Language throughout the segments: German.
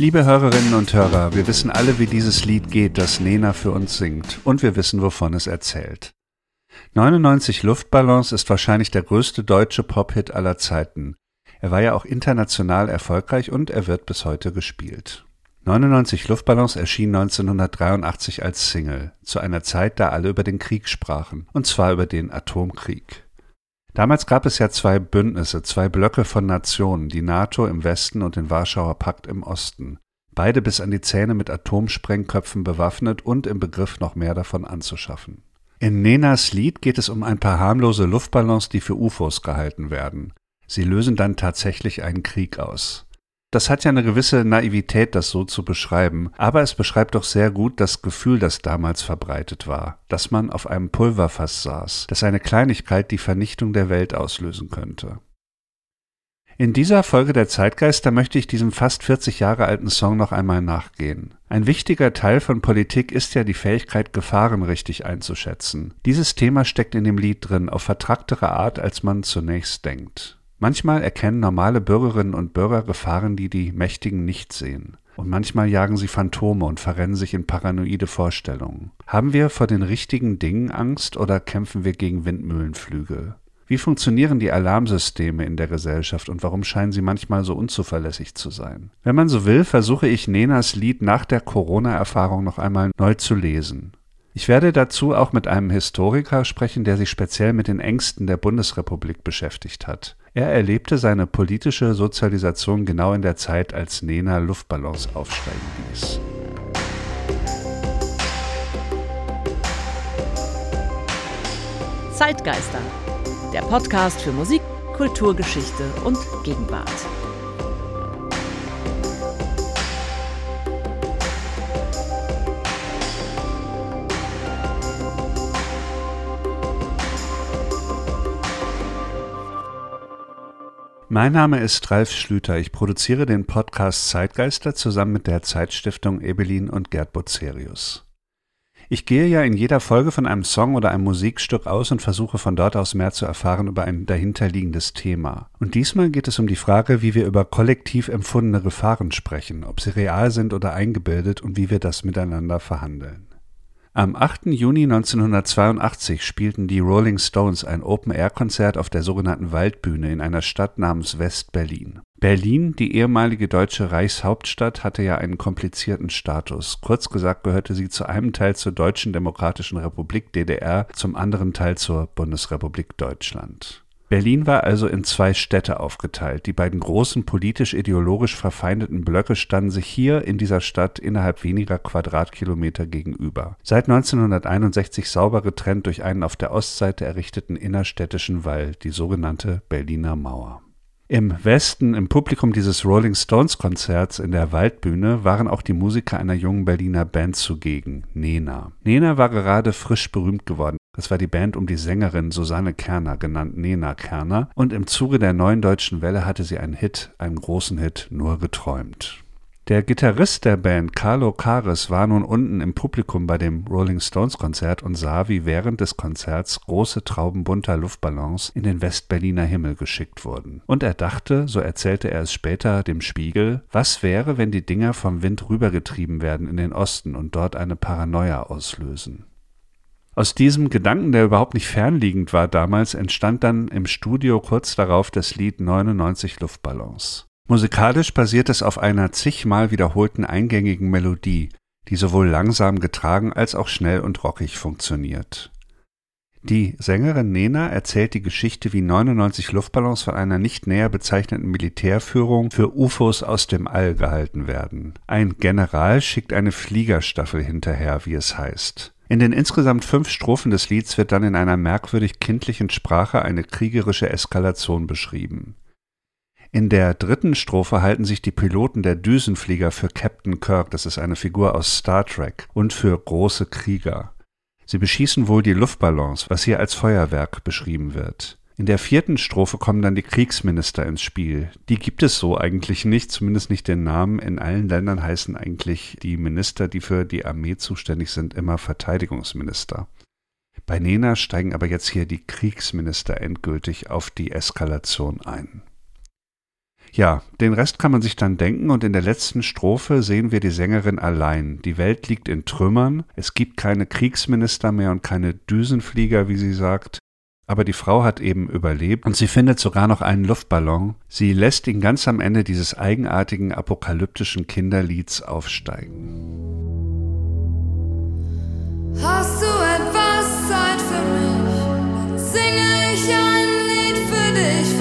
Liebe Hörerinnen und Hörer, wir wissen alle, wie dieses Lied geht, das Nena für uns singt, und wir wissen, wovon es erzählt. 99 Luftballons ist wahrscheinlich der größte deutsche Pop-Hit aller Zeiten. Er war ja auch international erfolgreich und er wird bis heute gespielt. 99 Luftballons erschien 1983 als Single, zu einer Zeit, da alle über den Krieg sprachen, und zwar über den Atomkrieg. Damals gab es ja zwei Bündnisse, zwei Blöcke von Nationen, die NATO im Westen und den Warschauer Pakt im Osten, beide bis an die Zähne mit Atomsprengköpfen bewaffnet und im Begriff noch mehr davon anzuschaffen. In Nenas Lied geht es um ein paar harmlose Luftballons, die für UFOs gehalten werden. Sie lösen dann tatsächlich einen Krieg aus. Das hat ja eine gewisse Naivität, das so zu beschreiben, aber es beschreibt doch sehr gut das Gefühl, das damals verbreitet war, dass man auf einem Pulverfass saß, dass eine Kleinigkeit die Vernichtung der Welt auslösen könnte. In dieser Folge der Zeitgeister möchte ich diesem fast 40 Jahre alten Song noch einmal nachgehen. Ein wichtiger Teil von Politik ist ja die Fähigkeit, Gefahren richtig einzuschätzen. Dieses Thema steckt in dem Lied drin, auf vertracktere Art, als man zunächst denkt. Manchmal erkennen normale Bürgerinnen und Bürger Gefahren, die die Mächtigen nicht sehen. Und manchmal jagen sie Phantome und verrennen sich in paranoide Vorstellungen. Haben wir vor den richtigen Dingen Angst oder kämpfen wir gegen Windmühlenflügel? Wie funktionieren die Alarmsysteme in der Gesellschaft und warum scheinen sie manchmal so unzuverlässig zu sein? Wenn man so will, versuche ich Nenas Lied nach der Corona-Erfahrung noch einmal neu zu lesen. Ich werde dazu auch mit einem Historiker sprechen, der sich speziell mit den Ängsten der Bundesrepublik beschäftigt hat. Er erlebte seine politische Sozialisation genau in der Zeit, als Nena Luftballons aufsteigen ließ. Zeitgeister, der Podcast für Musik, Kulturgeschichte und Gegenwart. Mein Name ist Ralf Schlüter. Ich produziere den Podcast Zeitgeister zusammen mit der Zeitstiftung Ebelin und Gerd Bozerius. Ich gehe ja in jeder Folge von einem Song oder einem Musikstück aus und versuche von dort aus mehr zu erfahren über ein dahinterliegendes Thema. Und diesmal geht es um die Frage, wie wir über kollektiv empfundene Gefahren sprechen, ob sie real sind oder eingebildet und wie wir das miteinander verhandeln. Am 8. Juni 1982 spielten die Rolling Stones ein Open-Air-Konzert auf der sogenannten Waldbühne in einer Stadt namens West-Berlin. Berlin, die ehemalige deutsche Reichshauptstadt, hatte ja einen komplizierten Status. Kurz gesagt gehörte sie zu einem Teil zur Deutschen Demokratischen Republik DDR, zum anderen Teil zur Bundesrepublik Deutschland. Berlin war also in zwei Städte aufgeteilt. Die beiden großen politisch-ideologisch verfeindeten Blöcke standen sich hier in dieser Stadt innerhalb weniger Quadratkilometer gegenüber. Seit 1961 sauber getrennt durch einen auf der Ostseite errichteten innerstädtischen Wall, die sogenannte Berliner Mauer. Im Westen, im Publikum dieses Rolling Stones Konzerts in der Waldbühne, waren auch die Musiker einer jungen Berliner Band zugegen, Nena. Nena war gerade frisch berühmt geworden. Das war die Band um die Sängerin Susanne Kerner, genannt Nena Kerner, und im Zuge der neuen deutschen Welle hatte sie einen Hit, einen großen Hit, nur geträumt. Der Gitarrist der Band, Carlo Caris, war nun unten im Publikum bei dem Rolling Stones Konzert und sah, wie während des Konzerts große Trauben bunter Luftballons in den Westberliner Himmel geschickt wurden. Und er dachte, so erzählte er es später dem Spiegel, was wäre, wenn die Dinger vom Wind rübergetrieben werden in den Osten und dort eine Paranoia auslösen. Aus diesem Gedanken, der überhaupt nicht fernliegend war damals, entstand dann im Studio kurz darauf das Lied 99 Luftballons. Musikalisch basiert es auf einer zigmal wiederholten eingängigen Melodie, die sowohl langsam getragen als auch schnell und rockig funktioniert. Die Sängerin Nena erzählt die Geschichte, wie 99 Luftballons von einer nicht näher bezeichneten Militärführung für UFOs aus dem All gehalten werden. Ein General schickt eine Fliegerstaffel hinterher, wie es heißt. In den insgesamt fünf Strophen des Lieds wird dann in einer merkwürdig kindlichen Sprache eine kriegerische Eskalation beschrieben. In der dritten Strophe halten sich die Piloten der Düsenflieger für Captain Kirk, das ist eine Figur aus Star Trek, und für große Krieger. Sie beschießen wohl die Luftballons, was hier als Feuerwerk beschrieben wird. In der vierten Strophe kommen dann die Kriegsminister ins Spiel. Die gibt es so eigentlich nicht, zumindest nicht den Namen. In allen Ländern heißen eigentlich die Minister, die für die Armee zuständig sind, immer Verteidigungsminister. Bei Nena steigen aber jetzt hier die Kriegsminister endgültig auf die Eskalation ein. Ja, den Rest kann man sich dann denken und in der letzten Strophe sehen wir die Sängerin allein. Die Welt liegt in Trümmern, es gibt keine Kriegsminister mehr und keine Düsenflieger, wie sie sagt. Aber die Frau hat eben überlebt und sie findet sogar noch einen Luftballon. Sie lässt ihn ganz am Ende dieses eigenartigen apokalyptischen Kinderlieds aufsteigen. Hast du etwas Zeit für mich? Singe ich ein Lied für dich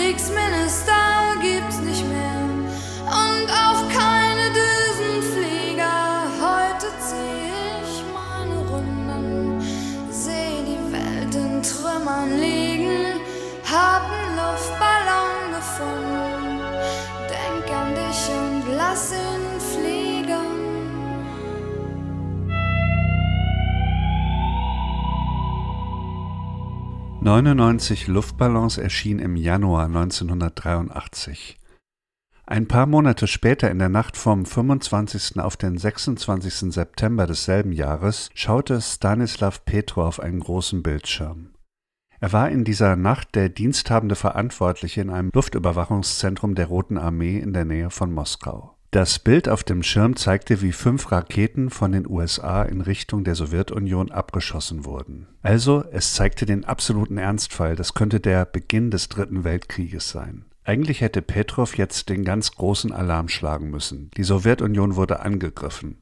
Sieger, Kriegsminister 99 Luftballons erschien im Januar 1983. Ein paar Monate später in der Nacht vom 25. auf den 26. September desselben Jahres schaute Stanislav Petro auf einen großen Bildschirm. Er war in dieser Nacht der diensthabende Verantwortliche in einem Luftüberwachungszentrum der Roten Armee in der Nähe von Moskau. Das Bild auf dem Schirm zeigte, wie fünf Raketen von den USA in Richtung der Sowjetunion abgeschossen wurden. Also, es zeigte den absoluten Ernstfall, das könnte der Beginn des Dritten Weltkrieges sein. Eigentlich hätte Petrov jetzt den ganz großen Alarm schlagen müssen. Die Sowjetunion wurde angegriffen.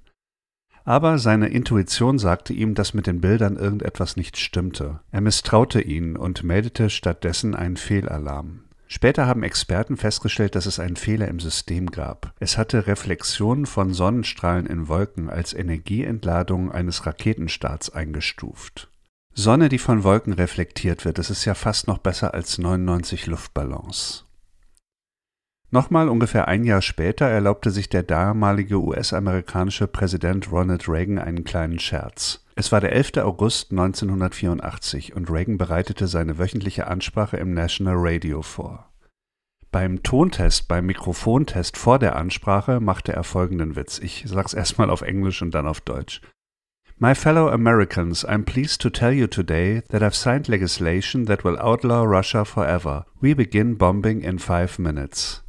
Aber seine Intuition sagte ihm, dass mit den Bildern irgendetwas nicht stimmte. Er misstraute ihnen und meldete stattdessen einen Fehlalarm. Später haben Experten festgestellt, dass es einen Fehler im System gab. Es hatte Reflexionen von Sonnenstrahlen in Wolken als Energieentladung eines Raketenstarts eingestuft. Sonne, die von Wolken reflektiert wird, das ist ja fast noch besser als 99 Luftballons. Nochmal ungefähr ein Jahr später erlaubte sich der damalige US-amerikanische Präsident Ronald Reagan einen kleinen Scherz. Es war der 11. August 1984 und Reagan bereitete seine wöchentliche Ansprache im National Radio vor. Beim Tontest, beim Mikrofontest vor der Ansprache machte er folgenden Witz. Ich sag's erstmal auf Englisch und dann auf Deutsch. My fellow Americans, I'm pleased to tell you today that I've signed legislation that will outlaw Russia forever. We begin bombing in five minutes.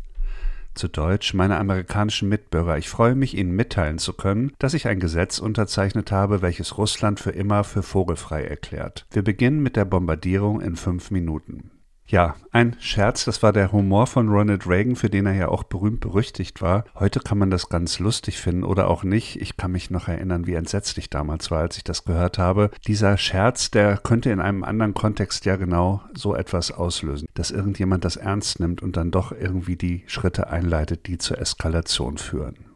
Zu Deutsch, meine amerikanischen Mitbürger, ich freue mich, Ihnen mitteilen zu können, dass ich ein Gesetz unterzeichnet habe, welches Russland für immer für vogelfrei erklärt. Wir beginnen mit der Bombardierung in fünf Minuten. Ja, ein Scherz, das war der Humor von Ronald Reagan, für den er ja auch berühmt berüchtigt war. Heute kann man das ganz lustig finden oder auch nicht. Ich kann mich noch erinnern, wie entsetzlich damals war, als ich das gehört habe. Dieser Scherz, der könnte in einem anderen Kontext ja genau so etwas auslösen, dass irgendjemand das ernst nimmt und dann doch irgendwie die Schritte einleitet, die zur Eskalation führen.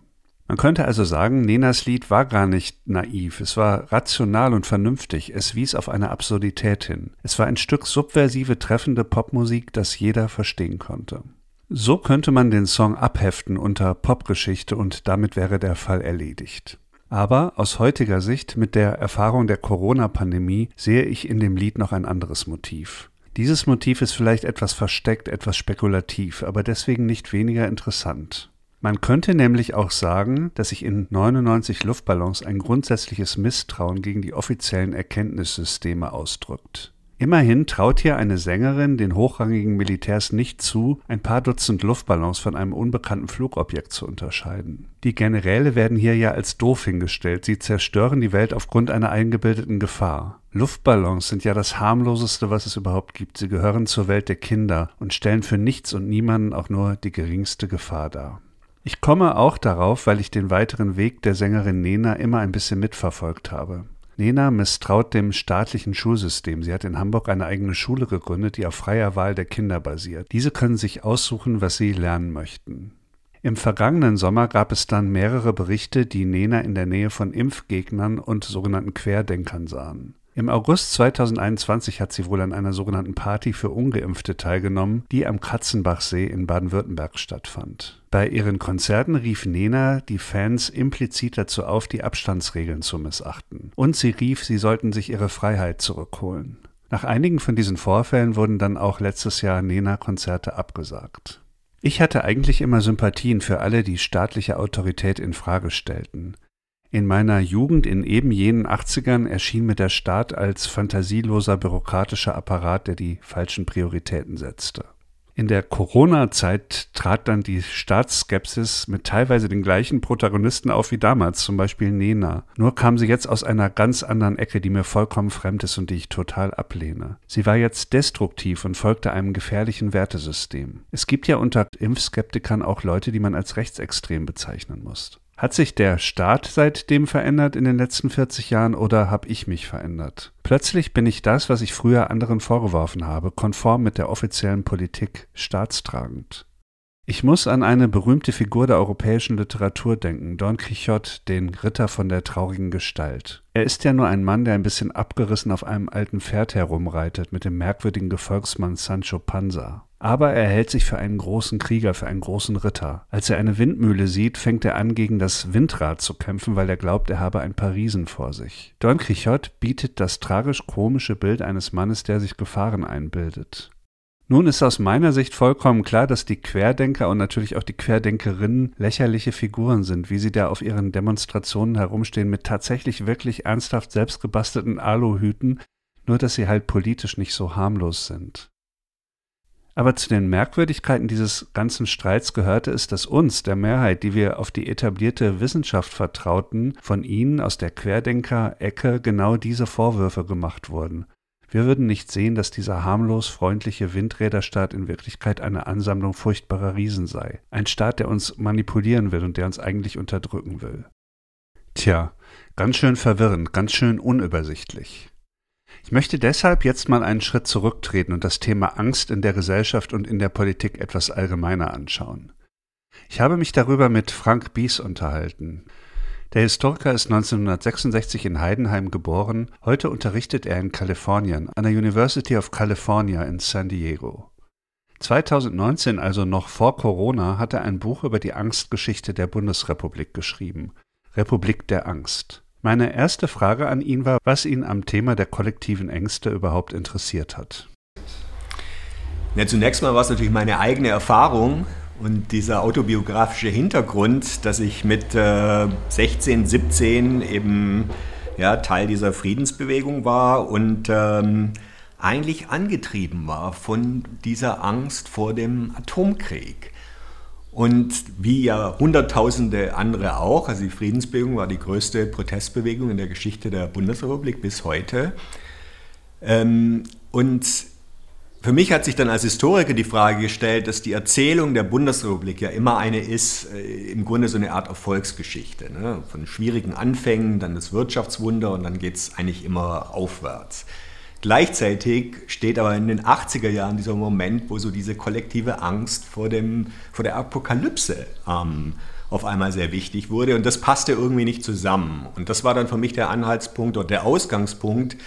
Man könnte also sagen, Nenas Lied war gar nicht naiv, es war rational und vernünftig, es wies auf eine Absurdität hin. Es war ein Stück subversive, treffende Popmusik, das jeder verstehen konnte. So könnte man den Song abheften unter Popgeschichte und damit wäre der Fall erledigt. Aber aus heutiger Sicht, mit der Erfahrung der Corona-Pandemie, sehe ich in dem Lied noch ein anderes Motiv. Dieses Motiv ist vielleicht etwas versteckt, etwas spekulativ, aber deswegen nicht weniger interessant. Man könnte nämlich auch sagen, dass sich in 99 Luftballons ein grundsätzliches Misstrauen gegen die offiziellen Erkenntnissysteme ausdrückt. Immerhin traut hier eine Sängerin den hochrangigen Militärs nicht zu, ein paar Dutzend Luftballons von einem unbekannten Flugobjekt zu unterscheiden. Die Generäle werden hier ja als doof hingestellt, sie zerstören die Welt aufgrund einer eingebildeten Gefahr. Luftballons sind ja das harmloseste, was es überhaupt gibt. Sie gehören zur Welt der Kinder und stellen für nichts und niemanden auch nur die geringste Gefahr dar. Ich komme auch darauf, weil ich den weiteren Weg der Sängerin Nena immer ein bisschen mitverfolgt habe. Nena misstraut dem staatlichen Schulsystem. Sie hat in Hamburg eine eigene Schule gegründet, die auf freier Wahl der Kinder basiert. Diese können sich aussuchen, was sie lernen möchten. Im vergangenen Sommer gab es dann mehrere Berichte, die Nena in der Nähe von Impfgegnern und sogenannten Querdenkern sahen. Im August 2021 hat sie wohl an einer sogenannten Party für Ungeimpfte teilgenommen, die am Katzenbachsee in Baden-Württemberg stattfand. Bei ihren Konzerten rief Nena die Fans implizit dazu auf, die Abstandsregeln zu missachten. Und sie rief, sie sollten sich ihre Freiheit zurückholen. Nach einigen von diesen Vorfällen wurden dann auch letztes Jahr Nena-Konzerte abgesagt. Ich hatte eigentlich immer Sympathien für alle, die staatliche Autorität in Frage stellten. In meiner Jugend in eben jenen 80ern erschien mir der Staat als fantasieloser bürokratischer Apparat, der die falschen Prioritäten setzte. In der Corona-Zeit trat dann die Staatsskepsis mit teilweise den gleichen Protagonisten auf wie damals, zum Beispiel Nena. Nur kam sie jetzt aus einer ganz anderen Ecke, die mir vollkommen fremd ist und die ich total ablehne. Sie war jetzt destruktiv und folgte einem gefährlichen Wertesystem. Es gibt ja unter Impfskeptikern auch Leute, die man als rechtsextrem bezeichnen muss. Hat sich der Staat seitdem verändert in den letzten 40 Jahren oder habe ich mich verändert? Plötzlich bin ich das, was ich früher anderen vorgeworfen habe, konform mit der offiziellen Politik, staatstragend. Ich muss an eine berühmte Figur der europäischen Literatur denken, Don Quixote, den Ritter von der traurigen Gestalt. Er ist ja nur ein Mann, der ein bisschen abgerissen auf einem alten Pferd herumreitet mit dem merkwürdigen Gefolgsmann Sancho Panza. Aber er hält sich für einen großen Krieger, für einen großen Ritter. Als er eine Windmühle sieht, fängt er an, gegen das Windrad zu kämpfen, weil er glaubt, er habe ein paar Riesen vor sich. Don Quixote bietet das tragisch-komische Bild eines Mannes, der sich Gefahren einbildet. Nun ist aus meiner Sicht vollkommen klar, dass die Querdenker und natürlich auch die Querdenkerinnen lächerliche Figuren sind, wie sie da auf ihren Demonstrationen herumstehen mit tatsächlich wirklich ernsthaft selbstgebastelten Aluhüten, nur dass sie halt politisch nicht so harmlos sind. Aber zu den Merkwürdigkeiten dieses ganzen Streits gehörte es, dass uns, der Mehrheit, die wir auf die etablierte Wissenschaft vertrauten, von ihnen aus der Querdenker-Ecke genau diese Vorwürfe gemacht wurden. Wir würden nicht sehen, dass dieser harmlos freundliche Windräderstaat in Wirklichkeit eine Ansammlung furchtbarer Riesen sei. Ein Staat, der uns manipulieren will und der uns eigentlich unterdrücken will. Tja, ganz schön verwirrend, ganz schön unübersichtlich. Ich möchte deshalb jetzt mal einen Schritt zurücktreten und das Thema Angst in der Gesellschaft und in der Politik etwas allgemeiner anschauen. Ich habe mich darüber mit Frank Bies unterhalten. Der Historiker ist 1966 in Heidenheim geboren. Heute unterrichtet er in Kalifornien an der University of California in San Diego. 2019, also noch vor Corona, hat er ein Buch über die Angstgeschichte der Bundesrepublik geschrieben. Republik der Angst. Meine erste Frage an ihn war, was ihn am Thema der kollektiven Ängste überhaupt interessiert hat. Ja, zunächst mal war es natürlich meine eigene Erfahrung und dieser autobiografische Hintergrund, dass ich mit äh, 16, 17 eben ja, Teil dieser Friedensbewegung war und ähm, eigentlich angetrieben war von dieser Angst vor dem Atomkrieg. Und wie ja Hunderttausende andere auch, also die Friedensbewegung war die größte Protestbewegung in der Geschichte der Bundesrepublik bis heute. Ähm, und für mich hat sich dann als Historiker die Frage gestellt, dass die Erzählung der Bundesrepublik ja immer eine ist, äh, im Grunde so eine Art Erfolgsgeschichte. Ne? Von schwierigen Anfängen, dann das Wirtschaftswunder und dann geht es eigentlich immer aufwärts. Gleichzeitig steht aber in den 80er Jahren dieser Moment, wo so diese kollektive Angst vor, dem, vor der Apokalypse ähm, auf einmal sehr wichtig wurde und das passte irgendwie nicht zusammen. Und das war dann für mich der Anhaltspunkt oder der Ausgangspunkt,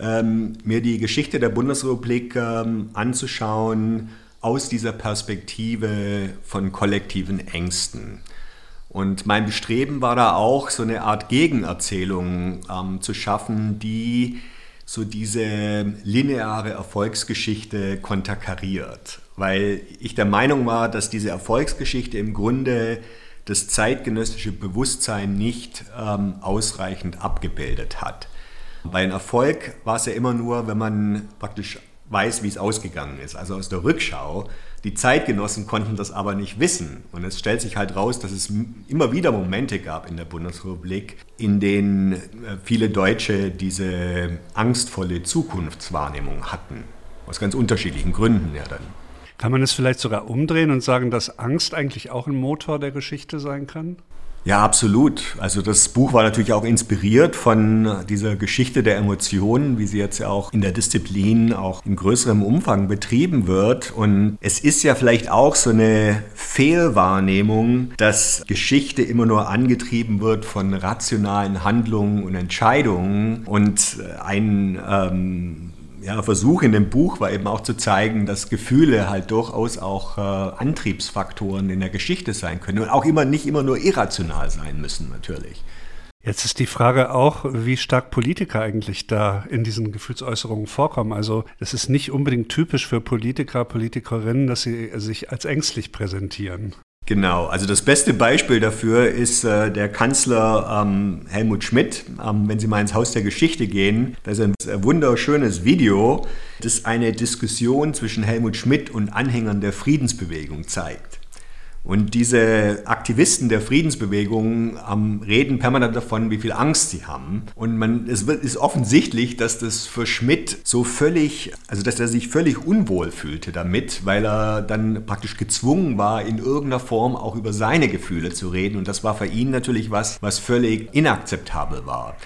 ähm, mir die Geschichte der Bundesrepublik ähm, anzuschauen aus dieser Perspektive von kollektiven Ängsten. Und mein Bestreben war da auch, so eine Art Gegenerzählung ähm, zu schaffen, die so diese lineare Erfolgsgeschichte konterkariert. Weil ich der Meinung war, dass diese Erfolgsgeschichte im Grunde das zeitgenössische Bewusstsein nicht ähm, ausreichend abgebildet hat. Bei einem Erfolg war es ja immer nur, wenn man praktisch weiß, wie es ausgegangen ist. Also aus der Rückschau. Die Zeitgenossen konnten das aber nicht wissen. Und es stellt sich halt raus, dass es immer wieder Momente gab in der Bundesrepublik, in denen äh, viele Deutsche diese angstvolle Zukunftswahrnehmung hatten. Aus ganz unterschiedlichen Gründen ja dann. Kann man es vielleicht sogar umdrehen und sagen, dass Angst eigentlich auch ein Motor der Geschichte sein kann? Ja, absolut. Also das Buch war natürlich auch inspiriert von dieser Geschichte der Emotionen, wie sie jetzt ja auch in der Disziplin auch in größerem Umfang betrieben wird. Und es ist ja vielleicht auch so eine Fehlwahrnehmung, dass Geschichte immer nur angetrieben wird von rationalen Handlungen und Entscheidungen und ein ähm, ja, Versuch in dem Buch war eben auch zu zeigen, dass Gefühle halt durchaus auch äh, Antriebsfaktoren in der Geschichte sein können und auch immer nicht immer nur irrational sein müssen natürlich. Jetzt ist die Frage auch, wie stark Politiker eigentlich da in diesen Gefühlsäußerungen vorkommen. Also es ist nicht unbedingt typisch für Politiker, Politikerinnen, dass sie sich als ängstlich präsentieren. Genau, also das beste Beispiel dafür ist äh, der Kanzler ähm, Helmut Schmidt. Ähm, wenn Sie mal ins Haus der Geschichte gehen, da ist ein wunderschönes Video, das eine Diskussion zwischen Helmut Schmidt und Anhängern der Friedensbewegung zeigt. Und diese Aktivisten der Friedensbewegung ähm, reden permanent davon, wie viel Angst sie haben. Und man, es ist offensichtlich, dass das für Schmidt so völlig, also dass er sich völlig unwohl fühlte damit, weil er dann praktisch gezwungen war, in irgendeiner Form auch über seine Gefühle zu reden. Und das war für ihn natürlich was, was völlig inakzeptabel war.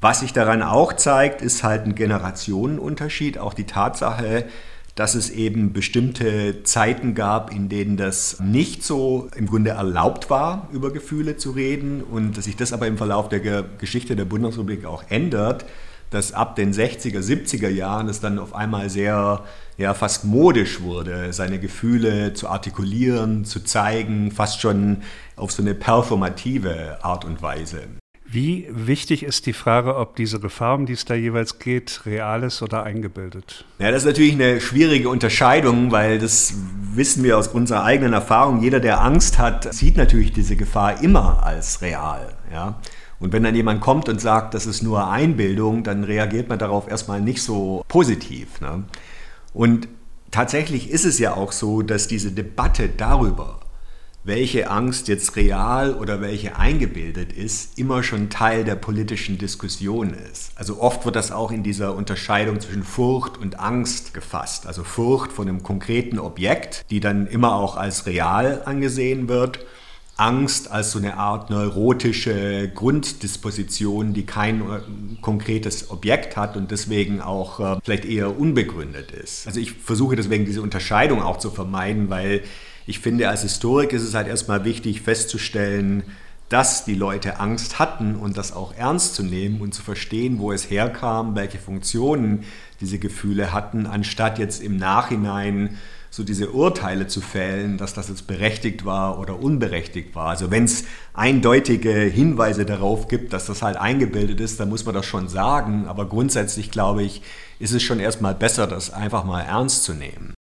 Was sich daran auch zeigt, ist halt ein Generationenunterschied. Auch die Tatsache, dass es eben bestimmte Zeiten gab, in denen das nicht so im Grunde erlaubt war, über Gefühle zu reden und dass sich das aber im Verlauf der Geschichte der Bundesrepublik auch ändert, dass ab den 60er, 70er Jahren es dann auf einmal sehr, ja, fast modisch wurde, seine Gefühle zu artikulieren, zu zeigen, fast schon auf so eine performative Art und Weise. Wie wichtig ist die Frage, ob diese Gefahr, um die es da jeweils geht, real ist oder eingebildet? Ja, das ist natürlich eine schwierige Unterscheidung, weil das wissen wir aus unserer eigenen Erfahrung. Jeder, der Angst hat, sieht natürlich diese Gefahr immer als real. Ja? Und wenn dann jemand kommt und sagt, das ist nur Einbildung, dann reagiert man darauf erstmal nicht so positiv. Ne? Und tatsächlich ist es ja auch so, dass diese Debatte darüber, welche Angst jetzt real oder welche eingebildet ist, immer schon Teil der politischen Diskussion ist. Also oft wird das auch in dieser Unterscheidung zwischen Furcht und Angst gefasst. Also Furcht von einem konkreten Objekt, die dann immer auch als real angesehen wird Angst als so eine Art neurotische Grunddisposition, die kein äh, konkretes Objekt hat und deswegen auch äh, vielleicht eher unbegründet ist. Also ich versuche deswegen diese Unterscheidung auch zu vermeiden, weil ich finde, als Historiker ist es halt erstmal wichtig festzustellen, dass die Leute Angst hatten und das auch ernst zu nehmen und zu verstehen, wo es herkam, welche Funktionen diese Gefühle hatten, anstatt jetzt im Nachhinein so diese Urteile zu fällen, dass das jetzt berechtigt war oder unberechtigt war. Also wenn es eindeutige Hinweise darauf gibt, dass das halt eingebildet ist, dann muss man das schon sagen. Aber grundsätzlich glaube ich, ist es schon erstmal besser, das einfach mal ernst zu nehmen.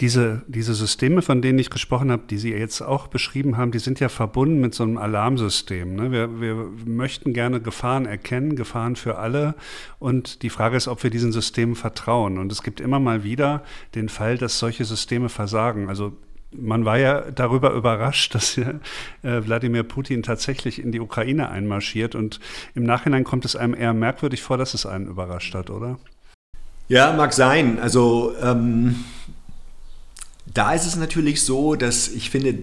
Diese, diese Systeme, von denen ich gesprochen habe, die Sie jetzt auch beschrieben haben, die sind ja verbunden mit so einem Alarmsystem. Ne? Wir, wir möchten gerne Gefahren erkennen, Gefahren für alle. Und die Frage ist, ob wir diesen Systemen vertrauen. Und es gibt immer mal wieder den Fall, dass solche Systeme versagen. Also man war ja darüber überrascht, dass äh, Wladimir Putin tatsächlich in die Ukraine einmarschiert. Und im Nachhinein kommt es einem eher merkwürdig vor, dass es einen überrascht hat, oder? Ja, mag sein. Also ähm, da ist es natürlich so, dass ich finde,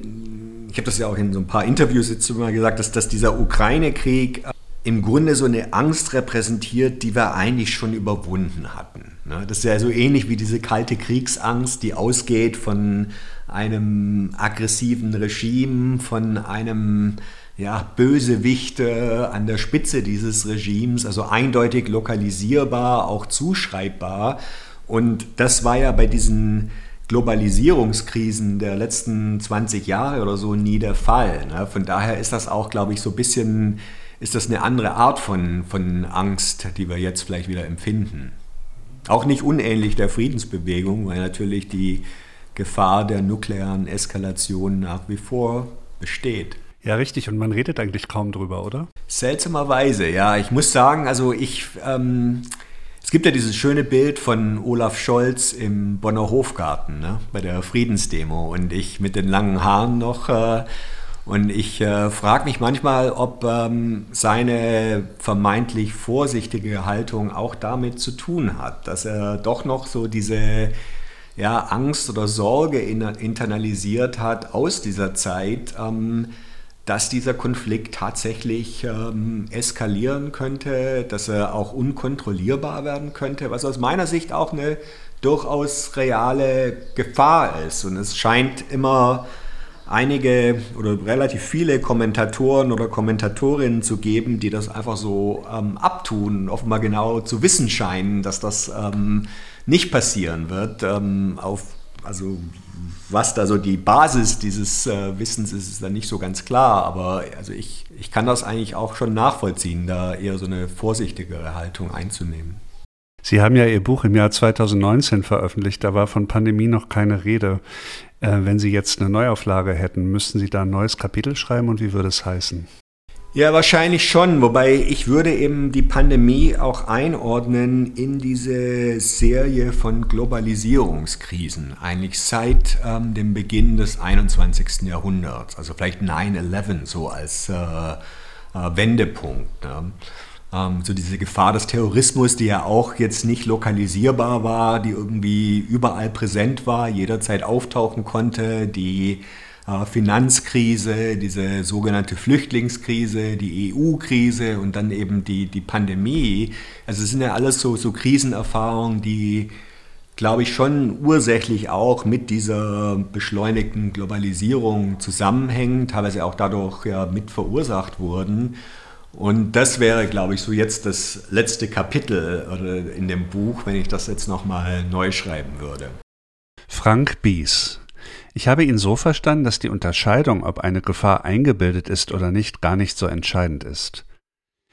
ich habe das ja auch in so ein paar Interviews jetzt immer gesagt, dass, dass dieser Ukraine-Krieg im Grunde so eine Angst repräsentiert, die wir eigentlich schon überwunden hatten. Ne? Das ist ja so ähnlich wie diese kalte Kriegsangst, die ausgeht von einem aggressiven Regime, von einem ja, Bösewichte an der Spitze dieses Regimes, also eindeutig lokalisierbar, auch zuschreibbar. Und das war ja bei diesen Globalisierungskrisen der letzten 20 Jahre oder so nie der Fall. Ne? Von daher ist das auch, glaube ich, so ein bisschen, ist das eine andere Art von, von Angst, die wir jetzt vielleicht wieder empfinden. Auch nicht unähnlich der Friedensbewegung, weil natürlich die Gefahr der nuklearen Eskalation nach wie vor besteht. Ja, richtig. Und man redet eigentlich kaum drüber, oder? Seltsamerweise, ja. Ich muss sagen, also ich... Ähm, es gibt ja dieses schöne Bild von Olaf Scholz im Bonner Hofgarten ne, bei der Friedensdemo und ich mit den langen Haaren noch. Äh, und ich äh, frage mich manchmal, ob ähm, seine vermeintlich vorsichtige Haltung auch damit zu tun hat, dass er doch noch so diese ja, Angst oder Sorge in, internalisiert hat aus dieser Zeit. Ähm, dass dieser Konflikt tatsächlich ähm, eskalieren könnte, dass er auch unkontrollierbar werden könnte, was aus meiner Sicht auch eine durchaus reale Gefahr ist. Und es scheint immer einige oder relativ viele Kommentatoren oder Kommentatorinnen zu geben, die das einfach so ähm, abtun, offenbar genau zu wissen scheinen, dass das ähm, nicht passieren wird. Ähm, auf, also was da so die Basis dieses äh, Wissens ist, ist dann nicht so ganz klar. Aber also ich, ich kann das eigentlich auch schon nachvollziehen, da eher so eine vorsichtigere Haltung einzunehmen. Sie haben ja Ihr Buch im Jahr 2019 veröffentlicht, da war von Pandemie noch keine Rede. Äh, wenn Sie jetzt eine Neuauflage hätten, müssten Sie da ein neues Kapitel schreiben und wie würde es heißen? Ja, wahrscheinlich schon. Wobei ich würde eben die Pandemie auch einordnen in diese Serie von Globalisierungskrisen, eigentlich seit ähm, dem Beginn des 21. Jahrhunderts. Also vielleicht 9-11 so als äh, äh, Wendepunkt. Ne? Ähm, so diese Gefahr des Terrorismus, die ja auch jetzt nicht lokalisierbar war, die irgendwie überall präsent war, jederzeit auftauchen konnte, die Finanzkrise, diese sogenannte Flüchtlingskrise, die EU-Krise und dann eben die, die Pandemie. Also es sind ja alles so, so Krisenerfahrungen, die, glaube ich, schon ursächlich auch mit dieser beschleunigten Globalisierung zusammenhängen, teilweise auch dadurch ja mit verursacht wurden. Und das wäre, glaube ich, so jetzt das letzte Kapitel in dem Buch, wenn ich das jetzt nochmal neu schreiben würde. Frank Bies, ich habe ihn so verstanden, dass die Unterscheidung, ob eine Gefahr eingebildet ist oder nicht, gar nicht so entscheidend ist.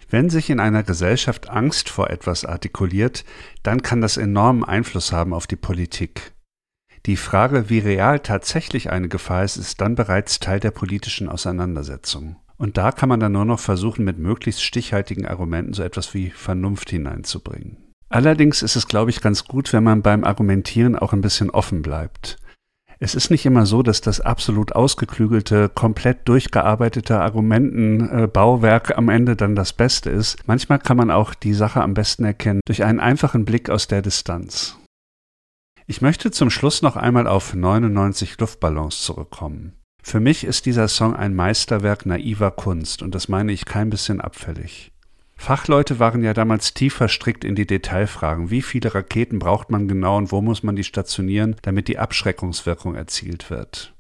Wenn sich in einer Gesellschaft Angst vor etwas artikuliert, dann kann das enormen Einfluss haben auf die Politik. Die Frage, wie real tatsächlich eine Gefahr ist, ist dann bereits Teil der politischen Auseinandersetzung. Und da kann man dann nur noch versuchen, mit möglichst stichhaltigen Argumenten so etwas wie Vernunft hineinzubringen. Allerdings ist es, glaube ich, ganz gut, wenn man beim Argumentieren auch ein bisschen offen bleibt. Es ist nicht immer so, dass das absolut ausgeklügelte, komplett durchgearbeitete Argumentenbauwerk am Ende dann das Beste ist. Manchmal kann man auch die Sache am besten erkennen durch einen einfachen Blick aus der Distanz. Ich möchte zum Schluss noch einmal auf 99 Luftballons zurückkommen. Für mich ist dieser Song ein Meisterwerk naiver Kunst und das meine ich kein bisschen abfällig. Fachleute waren ja damals tief verstrickt in die Detailfragen. Wie viele Raketen braucht man genau und wo muss man die stationieren, damit die Abschreckungswirkung erzielt wird?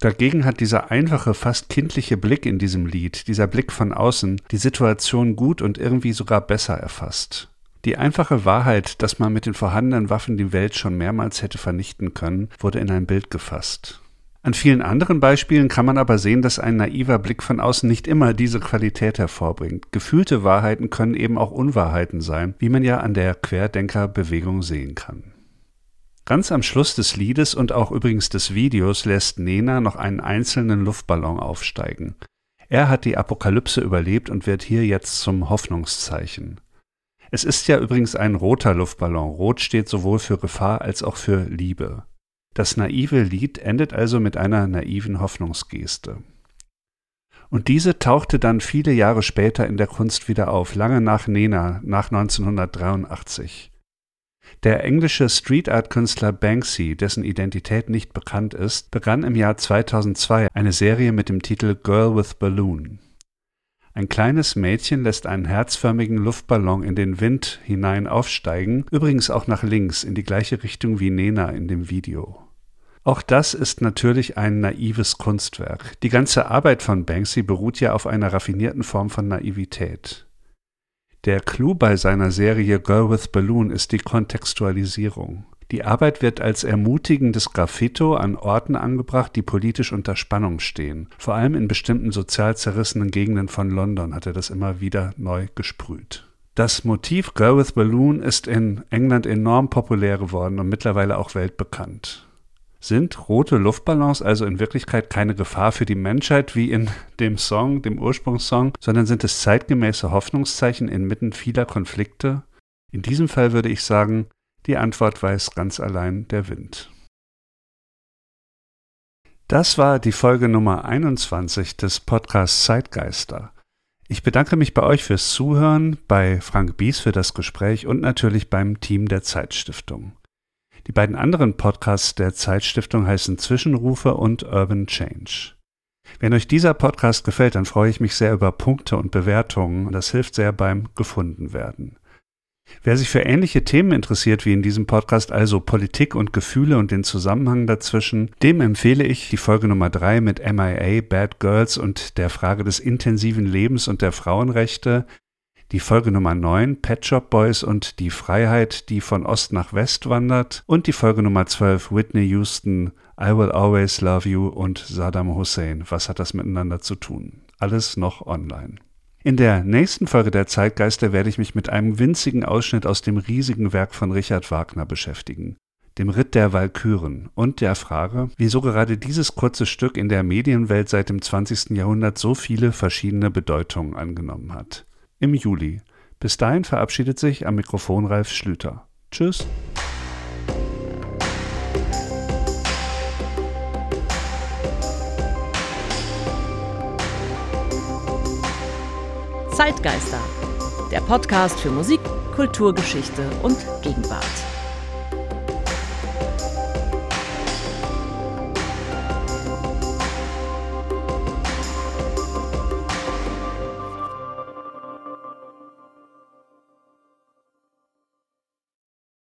Dagegen hat dieser einfache, fast kindliche Blick in diesem Lied, dieser Blick von außen, die Situation gut und irgendwie sogar besser erfasst. Die einfache Wahrheit, dass man mit den vorhandenen Waffen die Welt schon mehrmals hätte vernichten können, wurde in ein Bild gefasst. An vielen anderen Beispielen kann man aber sehen, dass ein naiver Blick von außen nicht immer diese Qualität hervorbringt. Gefühlte Wahrheiten können eben auch Unwahrheiten sein, wie man ja an der Querdenkerbewegung sehen kann. Ganz am Schluss des Liedes und auch übrigens des Videos lässt Nena noch einen einzelnen Luftballon aufsteigen. Er hat die Apokalypse überlebt und wird hier jetzt zum Hoffnungszeichen. Es ist ja übrigens ein roter Luftballon. Rot steht sowohl für Gefahr als auch für Liebe. Das naive Lied endet also mit einer naiven Hoffnungsgeste. Und diese tauchte dann viele Jahre später in der Kunst wieder auf, lange nach Nena, nach 1983. Der englische Street Art Künstler Banksy, dessen Identität nicht bekannt ist, begann im Jahr 2002 eine Serie mit dem Titel Girl with Balloon. Ein kleines Mädchen lässt einen herzförmigen Luftballon in den Wind hinein aufsteigen, übrigens auch nach links, in die gleiche Richtung wie Nena in dem Video. Auch das ist natürlich ein naives Kunstwerk. Die ganze Arbeit von Banksy beruht ja auf einer raffinierten Form von Naivität. Der Clou bei seiner Serie Girl with Balloon ist die Kontextualisierung. Die Arbeit wird als ermutigendes Graffito an Orten angebracht, die politisch unter Spannung stehen. Vor allem in bestimmten sozial zerrissenen Gegenden von London hat er das immer wieder neu gesprüht. Das Motiv Girl with Balloon ist in England enorm populär geworden und mittlerweile auch weltbekannt. Sind rote Luftballons also in Wirklichkeit keine Gefahr für die Menschheit wie in dem Song, dem Ursprungssong, sondern sind es zeitgemäße Hoffnungszeichen inmitten vieler Konflikte? In diesem Fall würde ich sagen, die Antwort weiß ganz allein der Wind. Das war die Folge Nummer 21 des Podcasts Zeitgeister. Ich bedanke mich bei euch fürs Zuhören, bei Frank Bies für das Gespräch und natürlich beim Team der Zeitstiftung. Die beiden anderen Podcasts der Zeitstiftung heißen Zwischenrufe und Urban Change. Wenn euch dieser Podcast gefällt, dann freue ich mich sehr über Punkte und Bewertungen. Das hilft sehr beim Gefundenwerden. Wer sich für ähnliche Themen interessiert wie in diesem Podcast, also Politik und Gefühle und den Zusammenhang dazwischen, dem empfehle ich die Folge Nummer 3 mit MIA, Bad Girls und der Frage des intensiven Lebens und der Frauenrechte, die Folge Nummer 9 Pet Shop Boys und die Freiheit, die von Ost nach West wandert und die Folge Nummer 12 Whitney Houston I Will Always Love You und Saddam Hussein. Was hat das miteinander zu tun? Alles noch online. In der nächsten Folge der Zeitgeister werde ich mich mit einem winzigen Ausschnitt aus dem riesigen Werk von Richard Wagner beschäftigen, dem Ritt der Walküren und der Frage, wieso gerade dieses kurze Stück in der Medienwelt seit dem 20. Jahrhundert so viele verschiedene Bedeutungen angenommen hat im Juli. Bis dahin verabschiedet sich am Mikrofon Ralf Schlüter. Tschüss. Zeitgeister, der Podcast für Musik, Kulturgeschichte und Gegenwart.